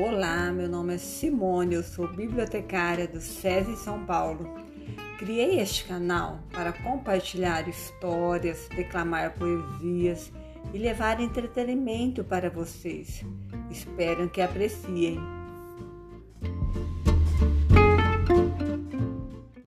Olá, meu nome é Simone, eu sou bibliotecária do SESI São Paulo. Criei este canal para compartilhar histórias, declamar poesias e levar entretenimento para vocês. Espero que apreciem.